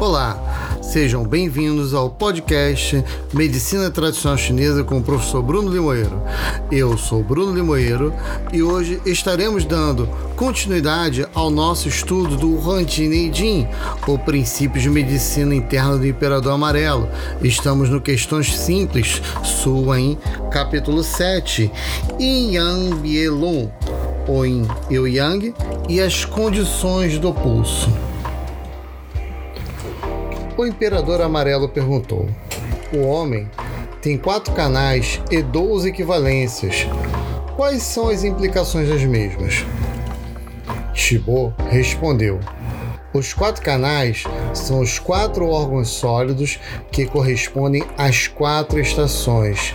Olá, sejam bem-vindos ao podcast Medicina Tradicional Chinesa com o professor Bruno Limoeiro. Eu sou Bruno Limoeiro e hoje estaremos dando continuidade ao nosso estudo do Huanti Jin, o princípio de medicina interna do Imperador Amarelo. Estamos no Questões Simples, sua em capítulo 7, Yin Yang Bielun, ou em Eu Yang, e as condições do pulso. O imperador amarelo perguntou: O homem tem quatro canais e 12 equivalências. Quais são as implicações das mesmas? Shibo respondeu: os quatro canais são os quatro órgãos sólidos que correspondem às quatro estações.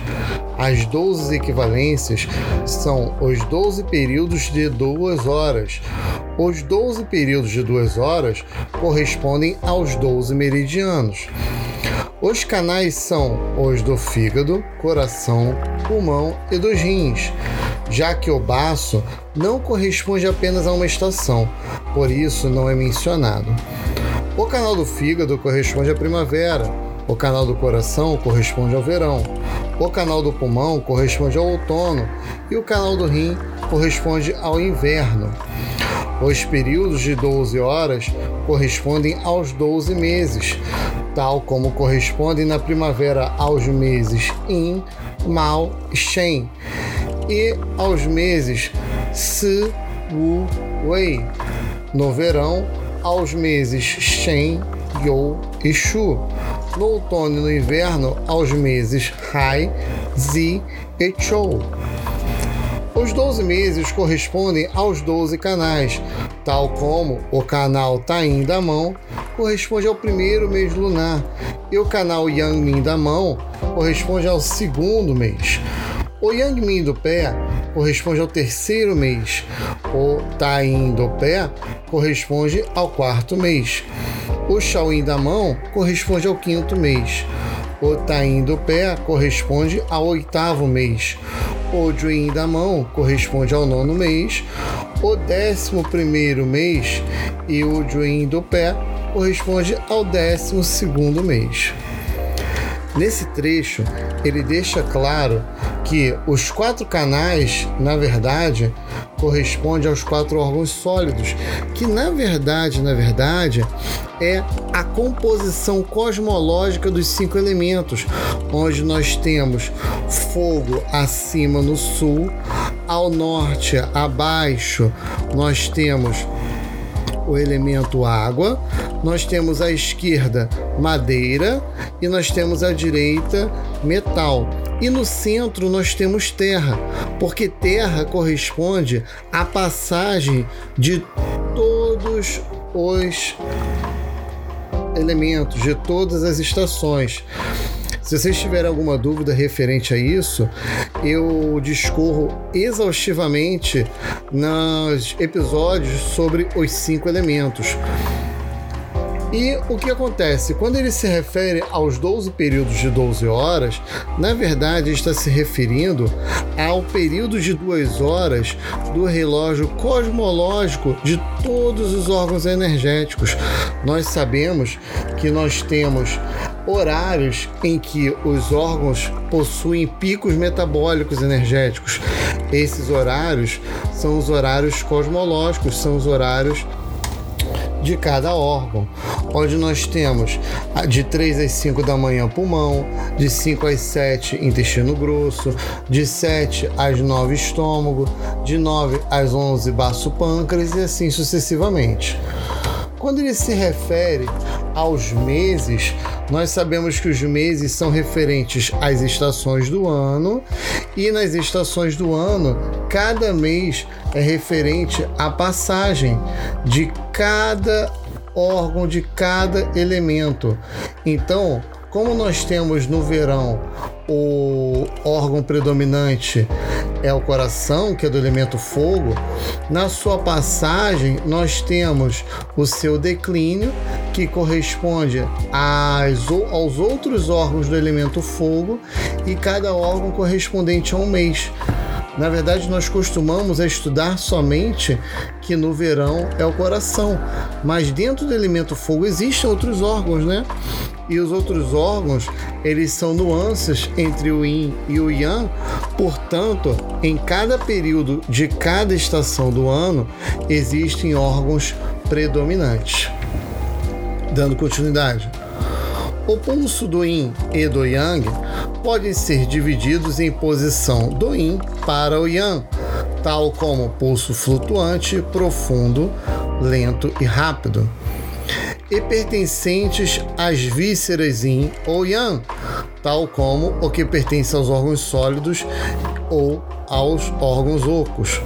As 12 equivalências são os 12 períodos de duas horas, os 12 períodos de duas horas correspondem aos 12 meridianos. Os canais são os do fígado, coração, pulmão e dos rins, já que o baço não corresponde apenas a uma estação, por isso não é mencionado. O canal do fígado corresponde à primavera, o canal do coração corresponde ao verão, o canal do pulmão corresponde ao outono e o canal do rim corresponde ao inverno. Os períodos de 12 horas correspondem aos 12 meses, tal como correspondem na primavera aos meses In, Mao, Shen e aos meses Si, Wu, Wei. No verão, aos meses Shen, You e Shu. No outono e no inverno, aos meses Hai, Zi e Chou. Os 12 meses correspondem aos 12 canais, tal como o canal Taim da mão corresponde ao primeiro mês lunar e o canal Yangmin da mão corresponde ao segundo mês. O Yangmin do pé corresponde ao terceiro mês. O Taim do pé corresponde ao quarto mês. O Shaoyin da mão corresponde ao quinto mês. O Taim do pé corresponde ao oitavo mês. O Juin da mão corresponde ao nono mês. O décimo primeiro mês e o Juin do pé corresponde ao décimo segundo mês. Nesse trecho, ele deixa claro que os quatro canais, na verdade, correspondem aos quatro órgãos sólidos, que na verdade, na verdade, é a composição cosmológica dos cinco elementos, onde nós temos fogo acima no sul, ao norte abaixo nós temos o elemento água, nós temos à esquerda madeira e nós temos à direita metal. E no centro nós temos terra, porque terra corresponde à passagem de todos os elementos, de todas as estações. Se vocês tiverem alguma dúvida referente a isso, eu discorro exaustivamente nos episódios sobre os cinco elementos. E o que acontece? Quando ele se refere aos 12 períodos de 12 horas, na verdade está se referindo ao período de duas horas do relógio cosmológico de todos os órgãos energéticos. Nós sabemos que nós temos horários em que os órgãos possuem picos metabólicos energéticos. Esses horários são os horários cosmológicos, são os horários de cada órgão, onde nós temos de 3 às 5 da manhã pulmão, de 5 às 7 intestino grosso, de 7 às 9 estômago, de 9 às 11 baço pâncreas e assim sucessivamente. Quando ele se refere aos meses, nós sabemos que os meses são referentes às estações do ano e nas estações do ano, cada mês é referente à passagem de cada órgão, de cada elemento. Então, como nós temos no verão o órgão predominante é o coração, que é do elemento fogo, na sua passagem nós temos o seu declínio, que corresponde às, aos outros órgãos do elemento fogo, e cada órgão correspondente a um mês. Na verdade, nós costumamos estudar somente que no verão é o coração, mas dentro do elemento fogo existem outros órgãos, né? E os outros órgãos, eles são nuances entre o yin e o yang, portanto, em cada período de cada estação do ano, existem órgãos predominantes. Dando continuidade. O pulso do yin e do yang podem ser divididos em posição do yin para o yang, tal como pulso flutuante, profundo, lento e rápido, e pertencentes às vísceras yin ou yang, tal como o que pertence aos órgãos sólidos ou aos órgãos ocos.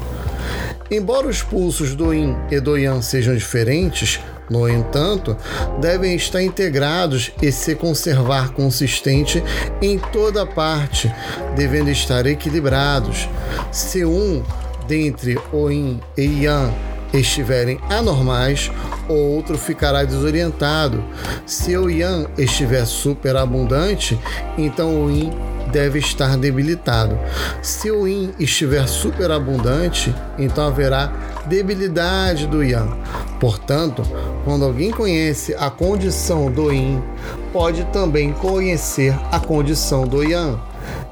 Embora os pulsos do yin e do yang sejam diferentes, no entanto, devem estar integrados e se conservar consistente em toda parte, devendo estar equilibrados. Se um dentre o Yin e Yang estiverem anormais, o outro ficará desorientado. Se o Yang estiver superabundante, então o Yin deve estar debilitado. Se o yin estiver superabundante, então haverá debilidade do yang. Portanto, quando alguém conhece a condição do yin, pode também conhecer a condição do yang.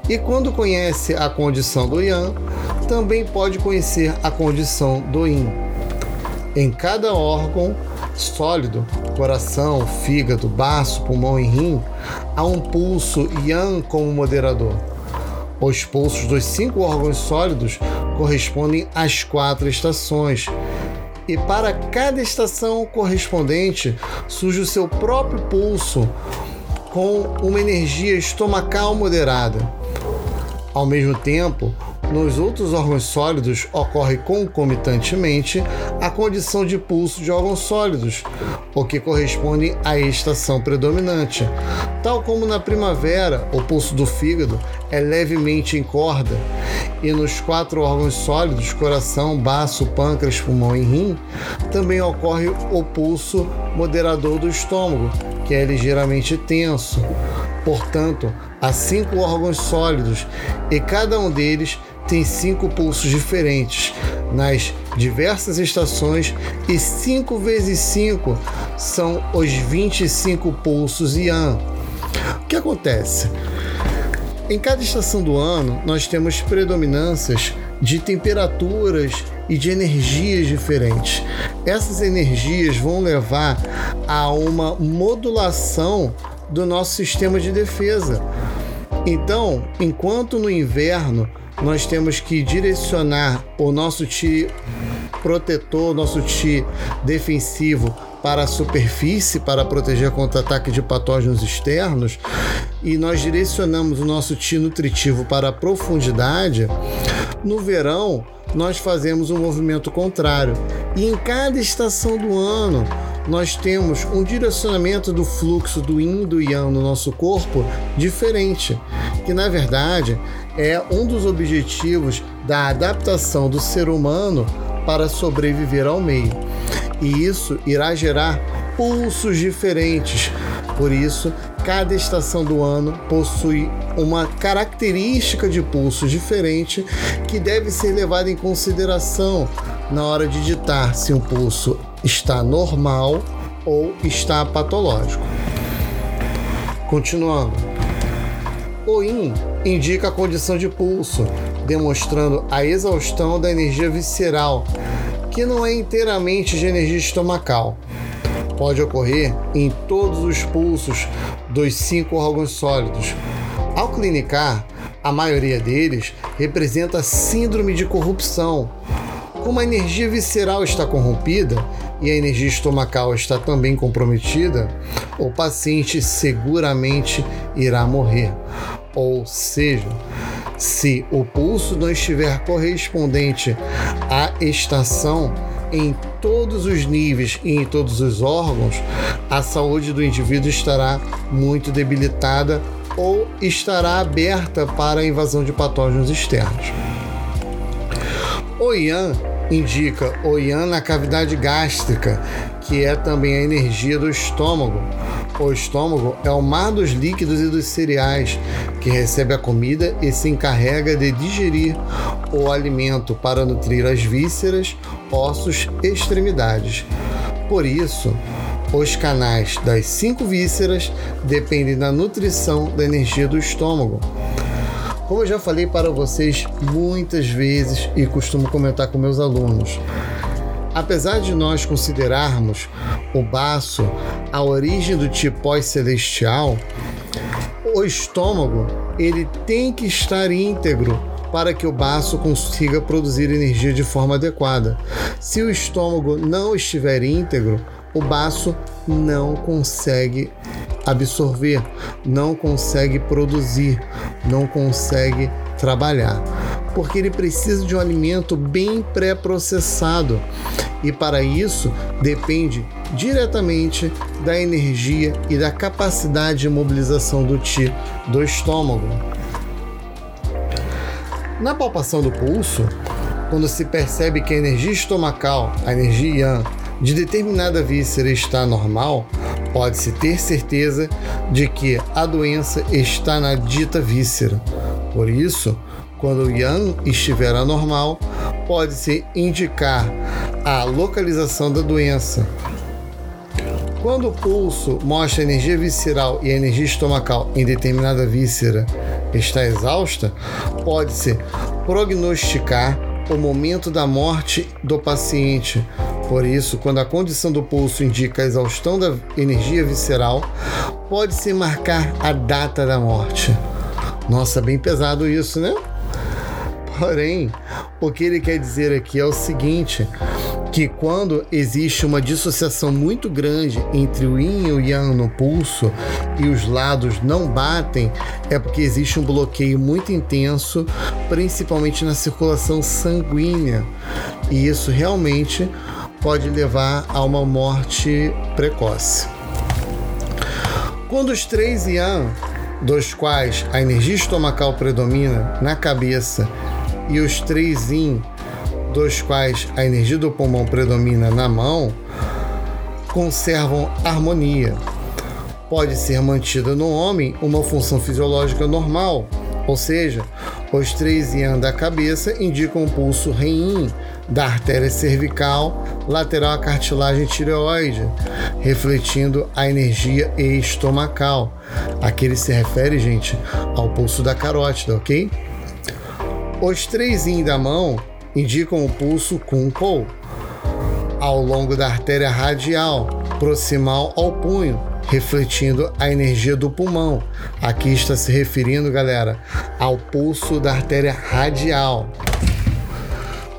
E quando conhece a condição do yang, também pode conhecer a condição do yin. Em cada órgão sólido, coração, fígado, baço, pulmão e rim, há um pulso yang como moderador. Os pulsos dos cinco órgãos sólidos correspondem às quatro estações. E para cada estação correspondente surge o seu próprio pulso com uma energia estomacal moderada. Ao mesmo tempo, nos outros órgãos sólidos ocorre concomitantemente a condição de pulso de órgãos sólidos, o que corresponde à estação predominante. Tal como na primavera, o pulso do fígado é levemente em corda, e nos quatro órgãos sólidos, coração, baço, pâncreas, pulmão e rim, também ocorre o pulso moderador do estômago, que é ligeiramente tenso. Portanto, há cinco órgãos sólidos e cada um deles tem cinco pulsos diferentes nas diversas estações e 5 vezes 5 são os 25 pulsos Yan. O que acontece? Em cada estação do ano, nós temos predominâncias de temperaturas e de energias diferentes. Essas energias vão levar a uma modulação do nosso sistema de defesa. Então, enquanto no inverno nós temos que direcionar o nosso ti protetor, nosso ti defensivo para a superfície para proteger contra ataque de patógenos externos e nós direcionamos o nosso ti nutritivo para a profundidade, no verão nós fazemos um movimento contrário. E em cada estação do ano, nós temos um direcionamento do fluxo do yin e do yang no nosso corpo diferente, que na verdade é um dos objetivos da adaptação do ser humano para sobreviver ao meio. E isso irá gerar pulsos diferentes. Por isso, cada estação do ano possui uma característica de pulso diferente que deve ser levada em consideração na hora de ditar se um pulso está normal ou está patológico. Continuando. O IN indica a condição de pulso, demonstrando a exaustão da energia visceral, que não é inteiramente de energia estomacal. Pode ocorrer em todos os pulsos dos cinco órgãos sólidos. Ao clinicar, a maioria deles representa síndrome de corrupção. Como a energia visceral está corrompida e a energia estomacal está também comprometida, o paciente seguramente irá morrer. Ou seja, se o pulso não estiver correspondente à estação em todos os níveis e em todos os órgãos, a saúde do indivíduo estará muito debilitada ou estará aberta para a invasão de patógenos externos. O Yan indica o Yan na cavidade gástrica, que é também a energia do estômago. O estômago é o mar dos líquidos e dos cereais, que recebe a comida e se encarrega de digerir o alimento para nutrir as vísceras, ossos e extremidades. Por isso, os canais das cinco vísceras dependem da nutrição da energia do estômago. Como eu já falei para vocês muitas vezes e costumo comentar com meus alunos, apesar de nós considerarmos o baço a origem do tipo pós-celestial, o estômago ele tem que estar íntegro para que o baço consiga produzir energia de forma adequada. Se o estômago não estiver íntegro, o baço não consegue absorver, não consegue produzir, não consegue trabalhar, porque ele precisa de um alimento bem pré-processado e para isso depende diretamente da energia e da capacidade de mobilização do ti do estômago. Na palpação do pulso, quando se percebe que a energia estomacal, a energia yang, de determinada víscera está normal, pode-se ter certeza de que a doença está na dita víscera. Por isso, quando o yang estiver anormal, pode-se indicar a localização da doença. Quando o pulso mostra a energia visceral e a energia estomacal em determinada víscera está exausta, pode-se prognosticar o momento da morte do paciente por isso, quando a condição do pulso indica a exaustão da energia visceral, pode-se marcar a data da morte. Nossa, bem pesado isso, né? Porém, o que ele quer dizer aqui é o seguinte: que quando existe uma dissociação muito grande entre o yin e o yang no pulso e os lados não batem, é porque existe um bloqueio muito intenso, principalmente na circulação sanguínea. E isso realmente pode levar a uma morte precoce. Quando os três yan, dos quais a energia estomacal predomina na cabeça, e os três yin, dos quais a energia do pulmão predomina na mão, conservam harmonia. Pode ser mantida no homem uma função fisiológica normal, ou seja, os três yan da cabeça indicam o pulso rein da artéria cervical lateral à cartilagem tireoide, refletindo a energia estomacal. Aqui ele se refere, gente, ao pulso da carótida, ok? Os três da mão indicam o pulso Kunkou ao longo da artéria radial, proximal ao punho, refletindo a energia do pulmão. Aqui está se referindo, galera, ao pulso da artéria radial.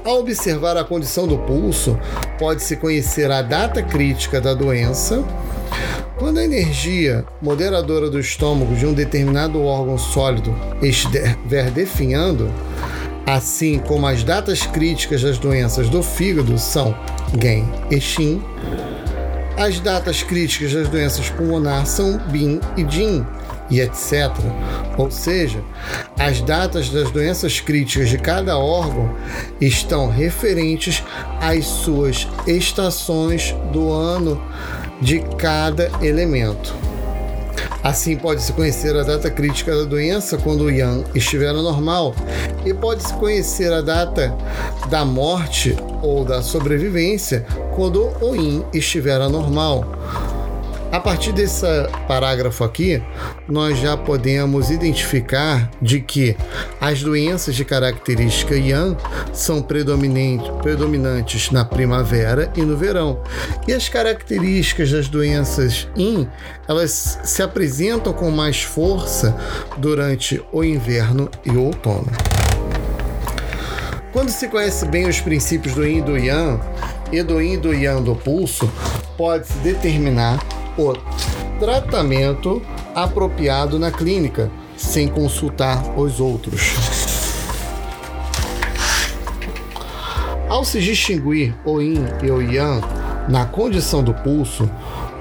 Ao observar a condição do pulso, pode-se conhecer a data crítica da doença. Quando a energia moderadora do estômago de um determinado órgão sólido estiver definhando, assim como as datas críticas das doenças do fígado são Gen e Xin, as datas críticas das doenças pulmonares são Bin e Jin e etc. Ou seja, as datas das doenças críticas de cada órgão estão referentes às suas estações do ano de cada elemento. Assim, pode-se conhecer a data crítica da doença quando o Yang estiver normal, e pode-se conhecer a data da morte ou da sobrevivência quando o Yin estiver anormal. A partir desse parágrafo aqui, nós já podemos identificar de que as doenças de característica Yang são predominantes na primavera e no verão. E as características das doenças Yin, elas se apresentam com mais força durante o inverno e o outono. Quando se conhece bem os princípios do Yin e do Yang, e do Yin e do Yang do pulso, pode-se determinar o tratamento apropriado na clínica, sem consultar os outros. Ao se distinguir o yin e o yang na condição do pulso,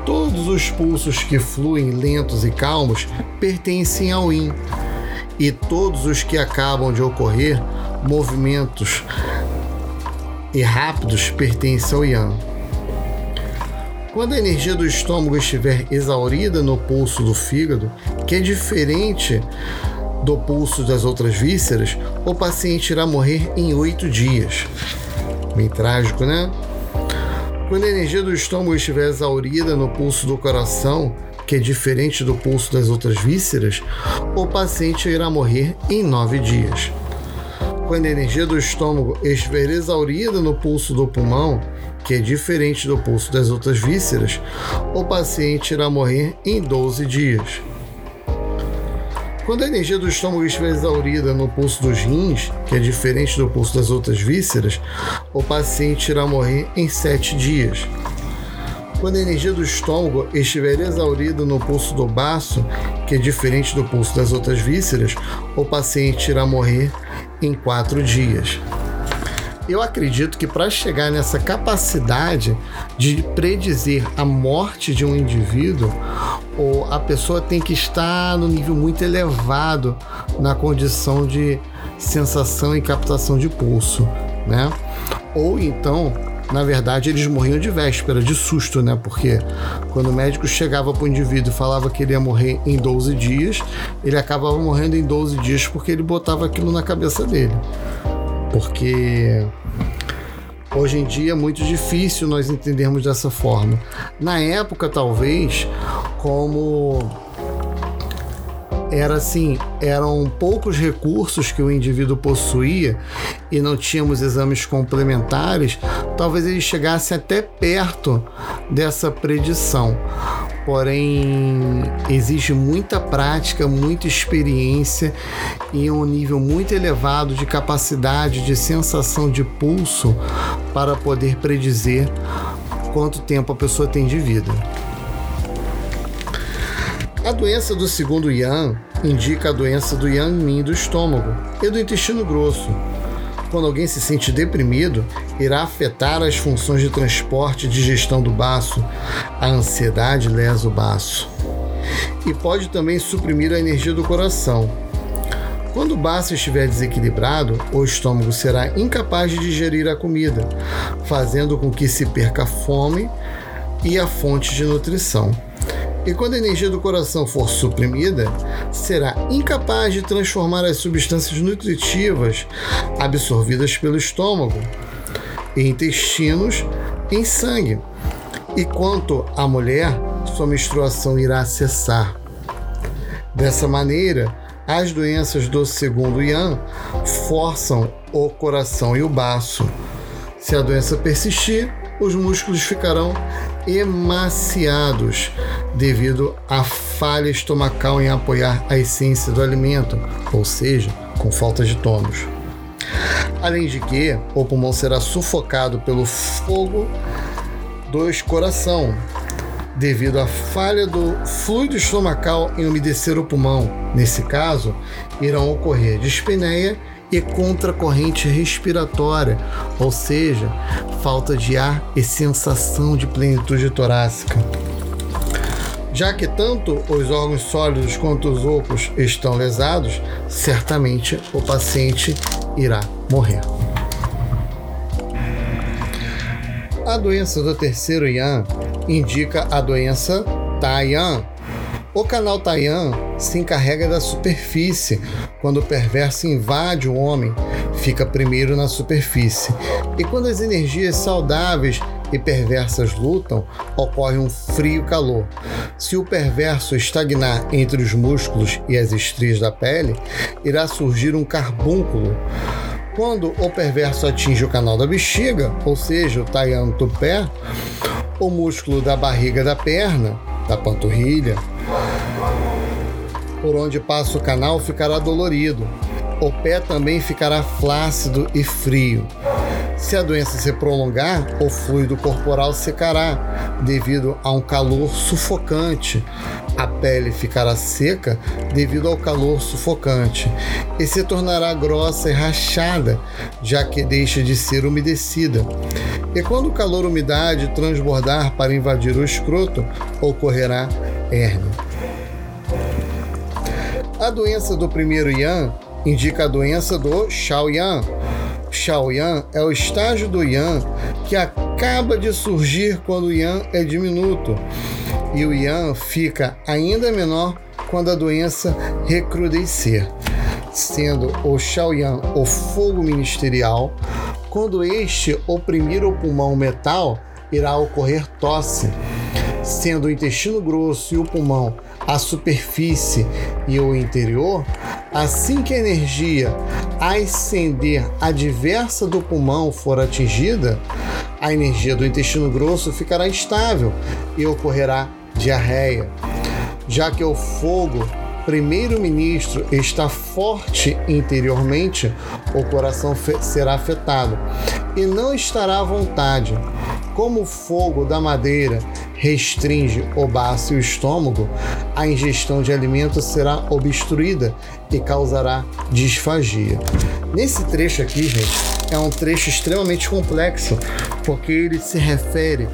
todos os pulsos que fluem lentos e calmos pertencem ao yin, e todos os que acabam de ocorrer, movimentos e rápidos pertence ao Yang. Quando a energia do estômago estiver exaurida no pulso do fígado, que é diferente do pulso das outras vísceras, o paciente irá morrer em oito dias. Bem trágico, né? Quando a energia do estômago estiver exaurida no pulso do coração, que é diferente do pulso das outras vísceras, o paciente irá morrer em nove dias. Quando a energia do estômago estiver exaurida no pulso do pulmão, que é diferente do pulso das outras vísceras, o paciente irá morrer em 12 dias. Quando a energia do estômago estiver exaurida no pulso dos rins, que é diferente do pulso das outras vísceras, o paciente irá morrer em 7 dias. Quando a energia do estômago estiver exaurida no pulso do baço, que é diferente do pulso das outras vísceras, o paciente irá morrer em 4 dias. Eu acredito que para chegar nessa capacidade de predizer a morte de um indivíduo, ou a pessoa tem que estar no nível muito elevado na condição de sensação e captação de pulso, né? Ou então, na verdade, eles morriam de véspera, de susto, né? Porque quando o médico chegava para o indivíduo e falava que ele ia morrer em 12 dias, ele acabava morrendo em 12 dias porque ele botava aquilo na cabeça dele. Porque Hoje em dia é muito difícil nós entendermos dessa forma. Na época, talvez, como era assim, eram poucos recursos que o indivíduo possuía e não tínhamos exames complementares, talvez ele chegasse até perto dessa predição porém exige muita prática, muita experiência e um nível muito elevado de capacidade de sensação de pulso para poder predizer quanto tempo a pessoa tem de vida. A doença do segundo Yang indica a doença do Yang Min do estômago e do intestino grosso, quando alguém se sente deprimido, irá afetar as funções de transporte e digestão do baço. A ansiedade lesa o baço. E pode também suprimir a energia do coração. Quando o baço estiver desequilibrado, o estômago será incapaz de digerir a comida, fazendo com que se perca a fome e a fonte de nutrição. E quando a energia do coração for suprimida, será incapaz de transformar as substâncias nutritivas absorvidas pelo estômago e intestinos em sangue. E quanto à mulher, sua menstruação irá cessar. Dessa maneira, as doenças do segundo Yan forçam o coração e o baço. Se a doença persistir, os músculos ficarão emaciados devido à falha estomacal em apoiar a essência do alimento, ou seja, com falta de tônus. Além de que o pulmão será sufocado pelo fogo do coração, devido à falha do fluido estomacal em umedecer o pulmão. Nesse caso, irão ocorrer dispneia e contracorrente respiratória, ou seja, falta de ar e sensação de plenitude torácica já que tanto os órgãos sólidos quanto os ocos estão lesados, certamente o paciente irá morrer. A doença do terceiro Yan indica a doença Taiyan. O canal Taiyan se encarrega da superfície. Quando o perverso invade o homem, fica primeiro na superfície. E quando as energias saudáveis e perversas lutam, ocorre um frio-calor. Se o perverso estagnar entre os músculos e as estrias da pele, irá surgir um carbúnculo. Quando o perverso atinge o canal da bexiga, ou seja, o taiano do pé, o músculo da barriga da perna, da panturrilha, por onde passa o canal ficará dolorido. O pé também ficará flácido e frio. Se a doença se prolongar, o fluido corporal secará devido a um calor sufocante. A pele ficará seca devido ao calor sufocante e se tornará grossa e rachada, já que deixa de ser umedecida. E quando o calor umidade transbordar para invadir o escroto, ocorrerá hérnia. A doença do primeiro Yan indica a doença do Shaoyan Xiaoyan é o estágio do Yan que acaba de surgir quando o Yan é diminuto. E o Yan fica ainda menor quando a doença recrudescer, sendo o Xiaoyan o fogo ministerial. Quando este oprimir o pulmão metal, irá ocorrer tosse, sendo o intestino grosso e o pulmão a superfície e o interior, assim que a energia ascender adversa do pulmão for atingida, a energia do intestino grosso ficará estável e ocorrerá diarreia. Já que o fogo primeiro-ministro está forte interiormente, o coração será afetado e não estará à vontade. Como o fogo da madeira restringe o baço e o estômago, a ingestão de alimentos será obstruída e causará disfagia. Nesse trecho aqui, gente, é um trecho extremamente complexo, porque ele se refere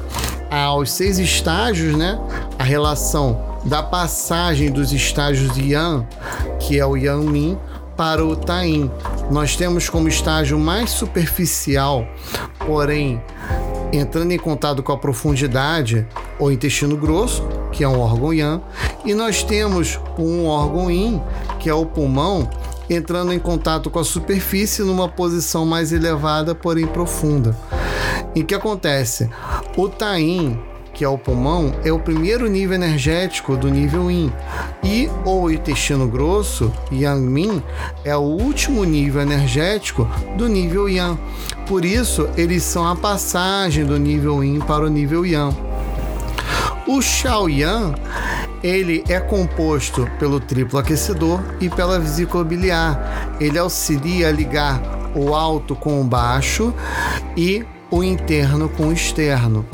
aos seis estágios, né? A relação da passagem dos estágios Yan, que é o Yan Min, para o Tain. Nós temos como estágio mais superficial, porém entrando em contato com a profundidade, o intestino grosso, que é um órgão Yan, e nós temos um órgão Yin, que é o pulmão, entrando em contato com a superfície numa posição mais elevada, porém profunda. E que acontece? O Tain, que é o pulmão, é o primeiro nível energético do nível Yin. E o intestino grosso, Yang Min, é o último nível energético do nível Yang. Por isso, eles são a passagem do nível Yin para o nível Yang. O Xiaoyan ele é composto pelo triplo aquecedor e pela vesícula biliar. Ele auxilia a ligar o alto com o baixo e o interno com o externo.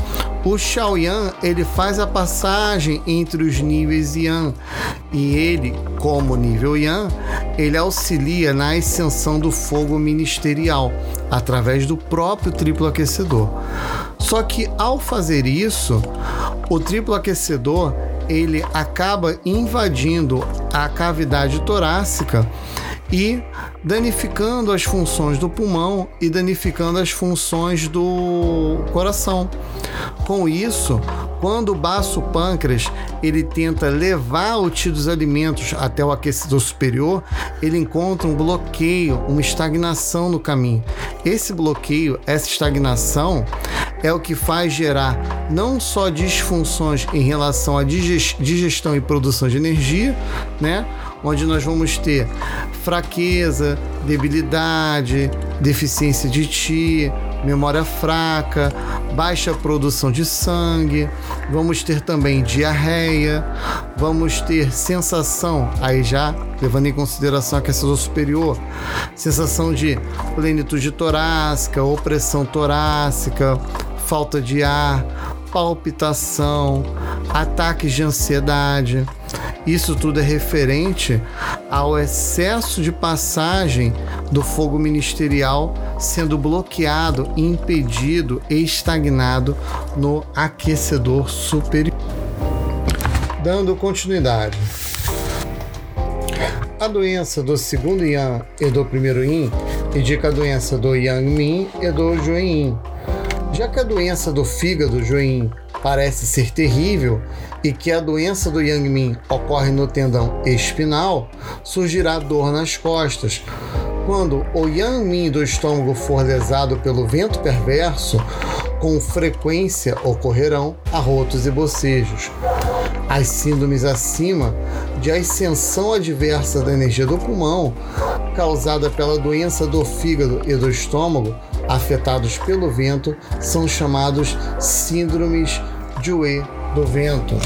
O Xiaoyan ele faz a passagem entre os níveis Yan e ele, como nível Yan, ele auxilia na ascensão do fogo ministerial através do próprio triplo aquecedor. Só que ao fazer isso, o triplo aquecedor ele acaba invadindo a cavidade torácica e danificando as funções do pulmão e danificando as funções do coração. Com isso, quando o baço pâncreas ele tenta levar o tio dos alimentos até o aquecedor superior, ele encontra um bloqueio, uma estagnação no caminho. Esse bloqueio, essa estagnação, é o que faz gerar não só disfunções em relação à digestão e produção de energia, né? Onde nós vamos ter fraqueza, debilidade, deficiência de ti, memória fraca, baixa produção de sangue, vamos ter também diarreia, vamos ter sensação, aí já levando em consideração a aquecedor superior, sensação de plenitude torácica, opressão torácica, falta de ar, palpitação, ataques de ansiedade. Isso tudo é referente ao excesso de passagem do fogo ministerial sendo bloqueado, impedido e estagnado no aquecedor superior. Dando continuidade. A doença do segundo Yan e do primeiro Yin indica a doença do Yang Min e do Juan Yin. Já que a doença do fígado Juan parece ser terrível e que a doença do Yang Min ocorre no tendão espinal, surgirá dor nas costas. Quando o Yang Min do estômago for lesado pelo vento perverso, com frequência ocorrerão arrotos e bocejos. As síndromes acima de ascensão adversa da energia do pulmão, causada pela doença do fígado e do estômago, afetados pelo vento, são chamados síndromes de Wei do vento.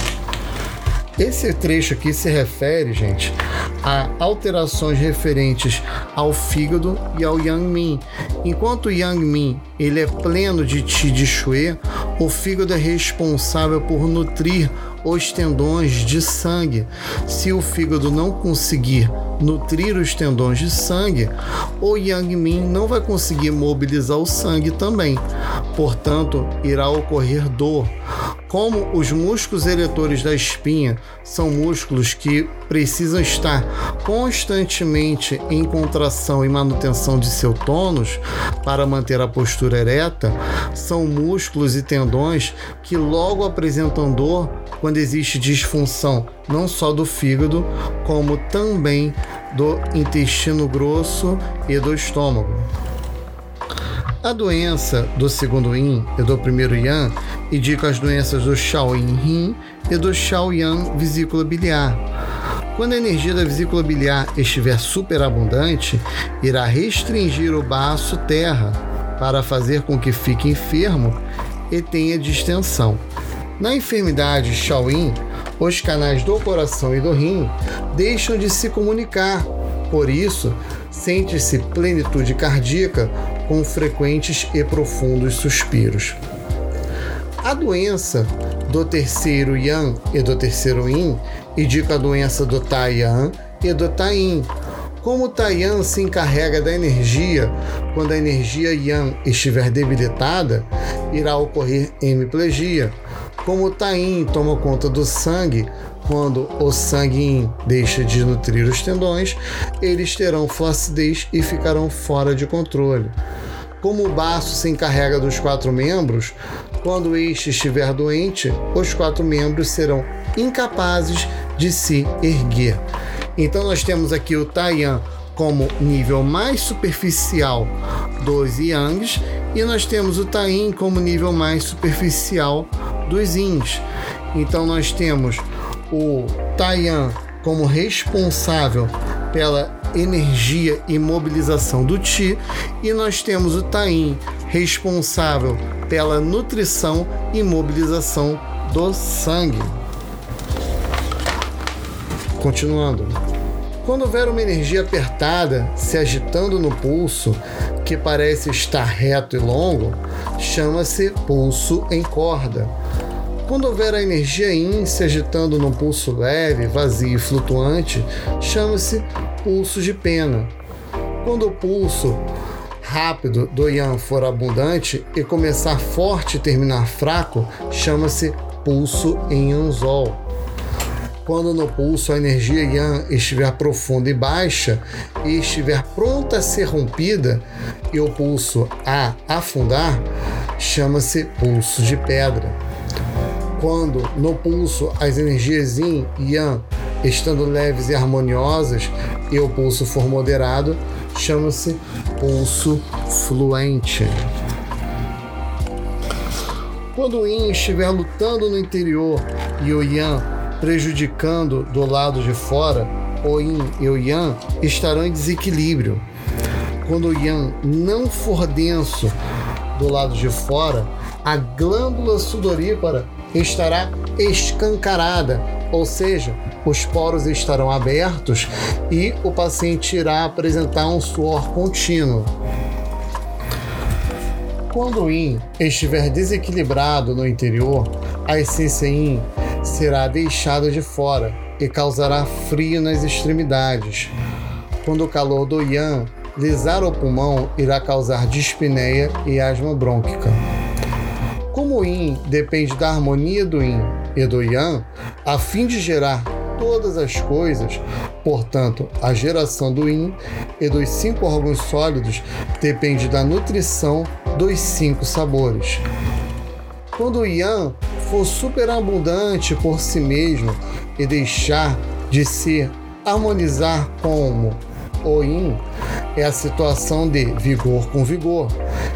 Esse trecho aqui se refere, gente, a alterações referentes ao fígado e ao Yang Min. Enquanto o Yang Min ele é pleno de Qi de Shui, o fígado é responsável por nutrir os tendões de sangue. Se o fígado não conseguir nutrir os tendões de sangue, o Yang Min não vai conseguir mobilizar o sangue também. Portanto, irá ocorrer dor. Como os músculos eletores da espinha são músculos que precisam estar constantemente em contração e manutenção de seu tônus para manter a postura ereta, são músculos e tendões que logo apresentam dor quando existe disfunção não só do fígado, como também do intestino grosso e do estômago. A doença do segundo yin e do primeiro yang indica as doenças do Shaoyin Yin e do Shaoyang vesícula biliar. Quando a energia da vesícula biliar estiver superabundante, irá restringir o baço terra para fazer com que fique enfermo e tenha distensão. Na enfermidade Shaoyin, os canais do coração e do rim deixam de se comunicar. Por isso, sente-se plenitude cardíaca com frequentes e profundos suspiros. A doença do terceiro Yang e do terceiro Yin indica a doença do Taiyan e do Tain. Como o Taiyan se encarrega da energia, quando a energia Yang estiver debilitada, irá ocorrer hemiplegia como o taim toma conta do sangue, quando o sangue deixa de nutrir os tendões, eles terão flacidez e ficarão fora de controle. Como o baço se encarrega dos quatro membros, quando este estiver doente, os quatro membros serão incapazes de se erguer. Então nós temos aqui o Taiyan como nível mais superficial dos Yangs e nós temos o Tain como nível mais superficial dos ins. Então nós temos o Taiyan como responsável pela energia e mobilização do Ti e nós temos o Tain responsável pela nutrição e mobilização do sangue. Continuando. Quando houver uma energia apertada se agitando no pulso, que parece estar reto e longo, chama-se pulso em corda. Quando houver a energia yin se agitando num pulso leve, vazio e flutuante, chama-se pulso de pena. Quando o pulso rápido do yang for abundante e começar forte e terminar fraco, chama-se pulso em anzol. Quando no pulso a energia yang estiver profunda e baixa e estiver pronta a ser rompida e o pulso a afundar, chama-se pulso de pedra quando no pulso as energias yin e yang estando leves e harmoniosas e o pulso for moderado, chama-se pulso fluente. Quando o yin estiver lutando no interior e o yang prejudicando do lado de fora, o yin e o yang estarão em desequilíbrio. Quando o yang não for denso do lado de fora, a glândula sudorípara estará escancarada, ou seja, os poros estarão abertos e o paciente irá apresentar um suor contínuo. Quando o yin estiver desequilibrado no interior, a essência yin será deixada de fora e causará frio nas extremidades. Quando o calor do yang lisar o pulmão, irá causar dispneia e asma brônquica. Como o yin depende da harmonia do yin e do yang, a fim de gerar todas as coisas, portanto, a geração do yin e dos cinco órgãos sólidos depende da nutrição dos cinco sabores. Quando o yang for superabundante por si mesmo e deixar de se harmonizar como o yin, é a situação de vigor com vigor,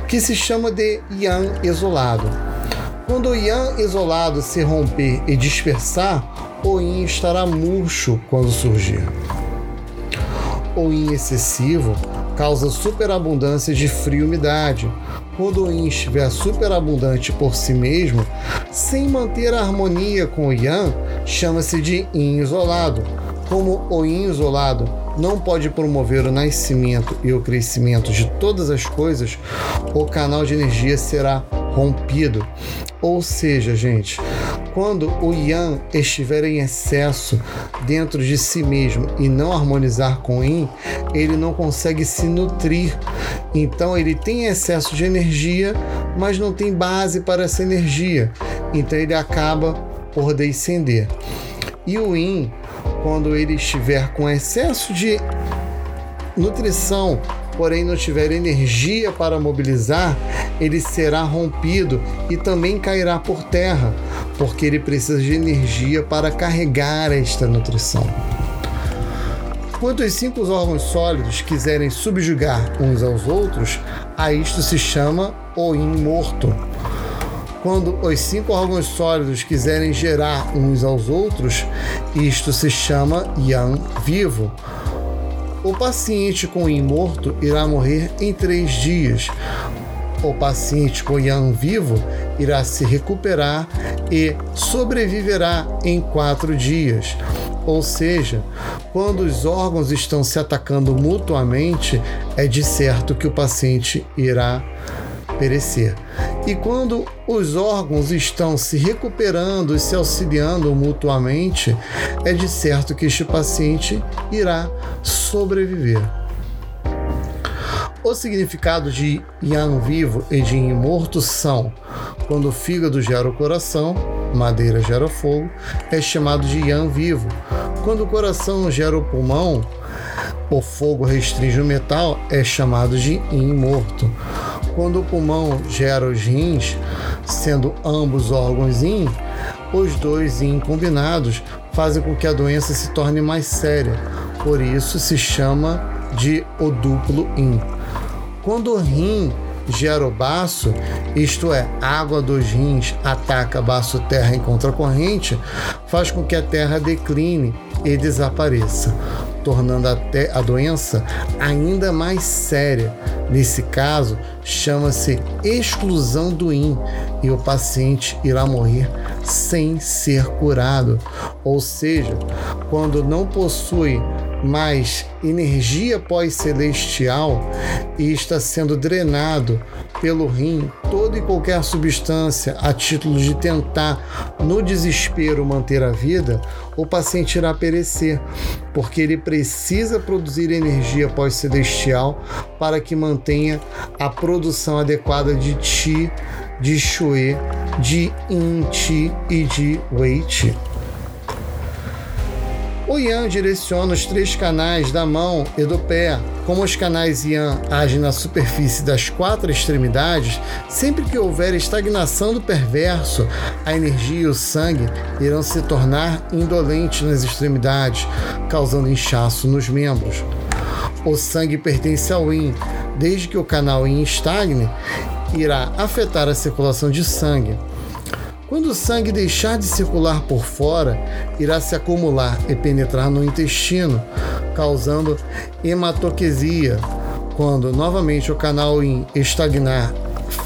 que se chama de yang isolado. Quando o Yan isolado se romper e dispersar, o Yin estará murcho quando surgir. O Yin excessivo causa superabundância de frio e umidade. Quando o Yin estiver superabundante por si mesmo, sem manter a harmonia com o Yang, chama-se de Yin isolado. Como o Yin isolado não pode promover o nascimento e o crescimento de todas as coisas, o canal de energia será rompido. Ou seja, gente, quando o Yang estiver em excesso dentro de si mesmo e não harmonizar com o Yin, ele não consegue se nutrir. Então ele tem excesso de energia, mas não tem base para essa energia. Então ele acaba por descender. E o Yin, quando ele estiver com excesso de nutrição, porém não tiver energia para mobilizar, ele será rompido e também cairá por terra, porque ele precisa de energia para carregar esta nutrição. Quando os cinco órgãos sólidos quiserem subjugar uns aos outros, a isto se chama o yin morto. Quando os cinco órgãos sólidos quiserem gerar uns aos outros, isto se chama yang vivo. O paciente com yin morto irá morrer em três dias. O paciente com yang vivo irá se recuperar e sobreviverá em quatro dias. Ou seja, quando os órgãos estão se atacando mutuamente, é de certo que o paciente irá perecer. E quando os órgãos estão se recuperando e se auxiliando mutuamente, é de certo que este paciente irá sobreviver. O significado de yang vivo e de yin morto são: quando o fígado gera o coração, madeira gera fogo, é chamado de yang vivo. Quando o coração gera o pulmão, o fogo restringe o metal, é chamado de yin morto. Quando o pulmão gera os rins, sendo ambos órgãos yin, os dois yin combinados fazem com que a doença se torne mais séria. Por isso se chama de o duplo yin. Quando o rim gera o baço, isto é, água dos rins ataca baço terra em contracorrente, faz com que a terra decline e desapareça, tornando a, a doença ainda mais séria. Nesse caso, chama-se exclusão do yin e o paciente irá morrer sem ser curado. Ou seja, quando não possui mais energia pós-celestial e está sendo drenado pelo rim toda e qualquer substância a título de tentar, no desespero, manter a vida, o paciente irá perecer, porque ele precisa produzir energia pós-celestial para que mantenha a produção adequada de Ti, de Shui, de In Ti e de Wei Ti. O Yan direciona os três canais da mão e do pé. Como os canais Yan agem na superfície das quatro extremidades, sempre que houver estagnação do perverso, a energia e o sangue irão se tornar indolentes nas extremidades, causando inchaço nos membros. O sangue pertence ao Yin. Desde que o canal Yin estagne, irá afetar a circulação de sangue. Quando o sangue deixar de circular por fora, irá se acumular e penetrar no intestino, causando hematoquesia. Quando novamente o canal in estagnar,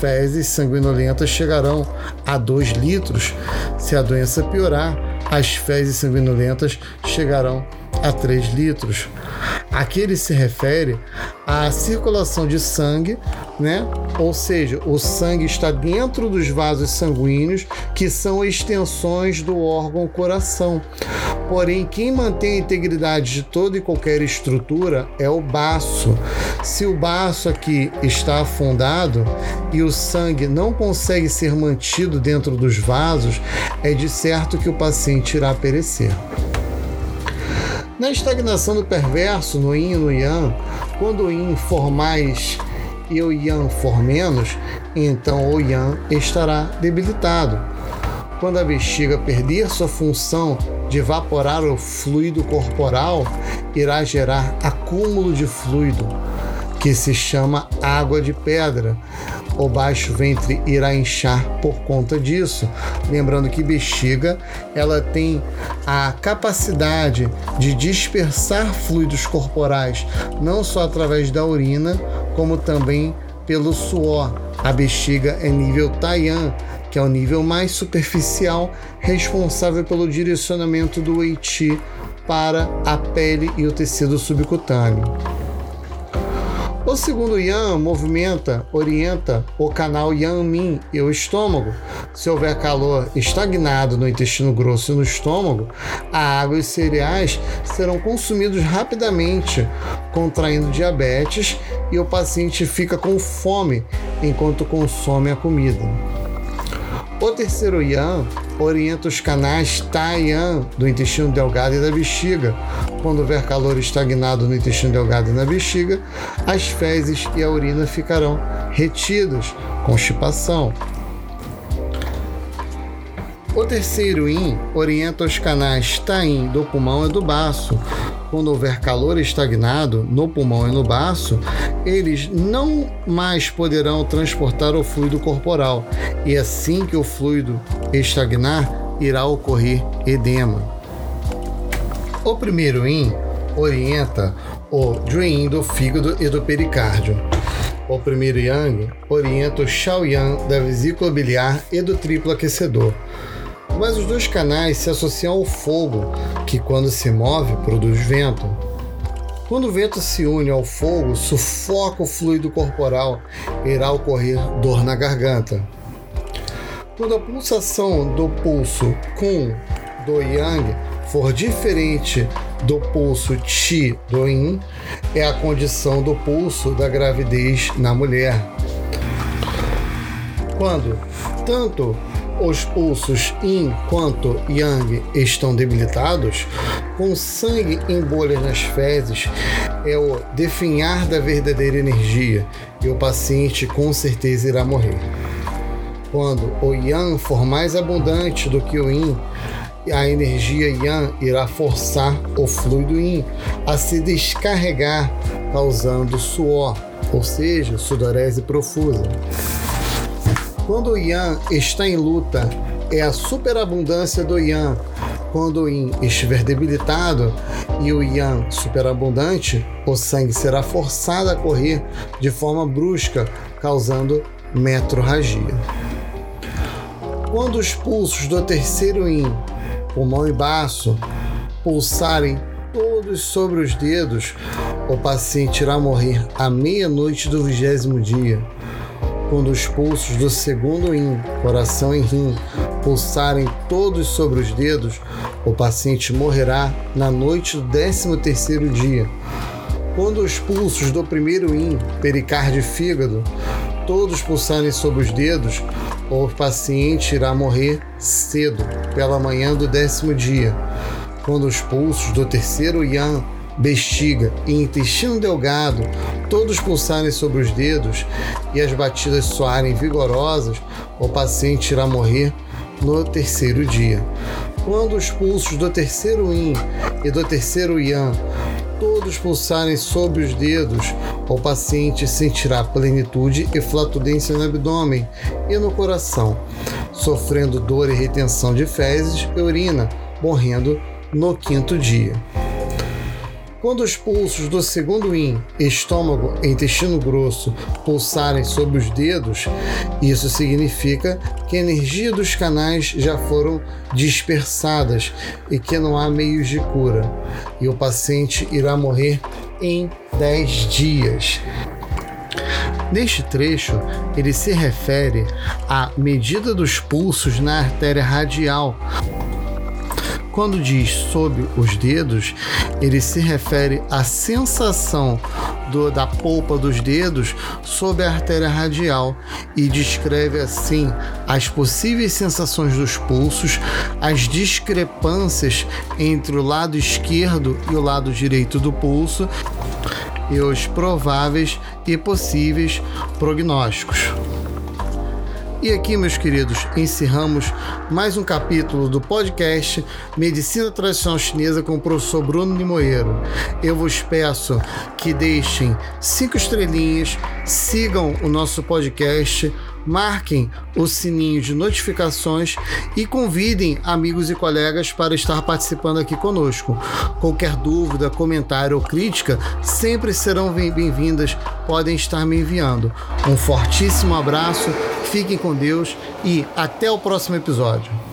fezes sanguinolentas chegarão a 2 litros. Se a doença piorar, as fezes sanguinolentas chegarão a 3 litros. Aqui ele se refere à circulação de sangue, né? Ou seja, o sangue está dentro dos vasos sanguíneos, que são extensões do órgão coração. Porém, quem mantém a integridade de toda e qualquer estrutura é o baço. Se o baço aqui está afundado e o sangue não consegue ser mantido dentro dos vasos, é de certo que o paciente irá perecer. Na estagnação do perverso, no yin e no yang, quando o yin for mais e o yang for menos, então o yang estará debilitado. Quando a bexiga perder sua função de evaporar o fluido corporal, irá gerar acúmulo de fluido, que se chama água de pedra, o baixo ventre irá inchar por conta disso. Lembrando que bexiga ela tem a capacidade de dispersar fluidos corporais, não só através da urina, como também pelo suor. A bexiga é nível Taiyan, que é o nível mais superficial, responsável pelo direcionamento do Weiqi para a pele e o tecido subcutâneo. O segundo Yan movimenta, orienta o canal Yan-Min e o estômago. Se houver calor estagnado no intestino grosso e no estômago, a água e os cereais serão consumidos rapidamente, contraindo diabetes e o paciente fica com fome enquanto consome a comida. O terceiro Yan orienta os canais Tai-Yan do intestino delgado e da bexiga. Quando houver calor estagnado no intestino delgado e na bexiga, as fezes e a urina ficarão retidas, constipação. O terceiro Yin orienta os canais Tain do pulmão e do baço. Quando houver calor estagnado no pulmão e no baço, eles não mais poderão transportar o fluido corporal, e assim que o fluido estagnar, irá ocorrer edema. O primeiro Yin orienta o Juin do fígado e do pericárdio. O primeiro Yang orienta o Xiaoyan da vesícula biliar e do triplo aquecedor mas os dois canais se associam ao fogo, que quando se move produz vento. Quando o vento se une ao fogo, sufoca o fluido corporal irá ocorrer dor na garganta. Quando a pulsação do pulso Kun do Yang for diferente do pulso Qi do Yin, é a condição do pulso da gravidez na mulher. Quando tanto os pulsos yin quanto yang estão debilitados, com sangue em bolhas nas fezes, é o definhar da verdadeira energia e o paciente com certeza irá morrer. Quando o yang for mais abundante do que o yin, a energia yang irá forçar o fluido yin a se descarregar, causando suor, ou seja, sudorese profusa. Quando o Yan está em luta, é a superabundância do Yan. Quando o Yin estiver debilitado e o Yan superabundante, o sangue será forçado a correr de forma brusca, causando metrorragia. Quando os pulsos do terceiro Yin, pulmão e baço, pulsarem todos sobre os dedos, o paciente irá morrer à meia-noite do vigésimo dia quando os pulsos do segundo rim, coração e rim, pulsarem todos sobre os dedos, o paciente morrerá na noite do 13 terceiro dia. Quando os pulsos do primeiro rim, pericárdio e fígado, todos pulsarem sobre os dedos, o paciente irá morrer cedo, pela manhã do décimo dia. Quando os pulsos do terceiro yan, bexiga e intestino delgado todos pulsarem sobre os dedos e as batidas soarem vigorosas, o paciente irá morrer no terceiro dia. Quando os pulsos do terceiro yin e do terceiro yang todos pulsarem sobre os dedos, o paciente sentirá plenitude e flatulência no abdômen e no coração, sofrendo dor e retenção de fezes e urina, morrendo no quinto dia. Quando os pulsos do segundo yin, estômago e intestino grosso pulsarem sobre os dedos, isso significa que a energia dos canais já foram dispersadas e que não há meios de cura, e o paciente irá morrer em 10 dias. Neste trecho, ele se refere à medida dos pulsos na artéria radial, quando diz sob os dedos, ele se refere à sensação do, da polpa dos dedos sob a artéria radial e descreve assim as possíveis sensações dos pulsos, as discrepâncias entre o lado esquerdo e o lado direito do pulso e os prováveis e possíveis prognósticos. E aqui, meus queridos, encerramos mais um capítulo do podcast Medicina Tradicional Chinesa com o professor Bruno Limoeiro. Eu vos peço que deixem cinco estrelinhas, sigam o nosso podcast marquem o sininho de notificações e convidem amigos e colegas para estar participando aqui conosco. Qualquer dúvida, comentário ou crítica sempre serão bem-vindas, podem estar me enviando. Um fortíssimo abraço, fiquem com Deus e até o próximo episódio.